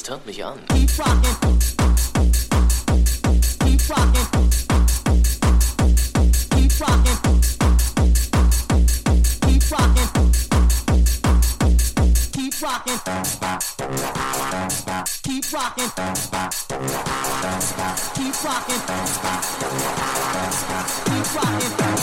Das turnt mich an. Keep rocking. Keep rocking. Keep rocking. Keep rocking. Keep rocking. Keep rocking. Keep rocking. Keep rocking.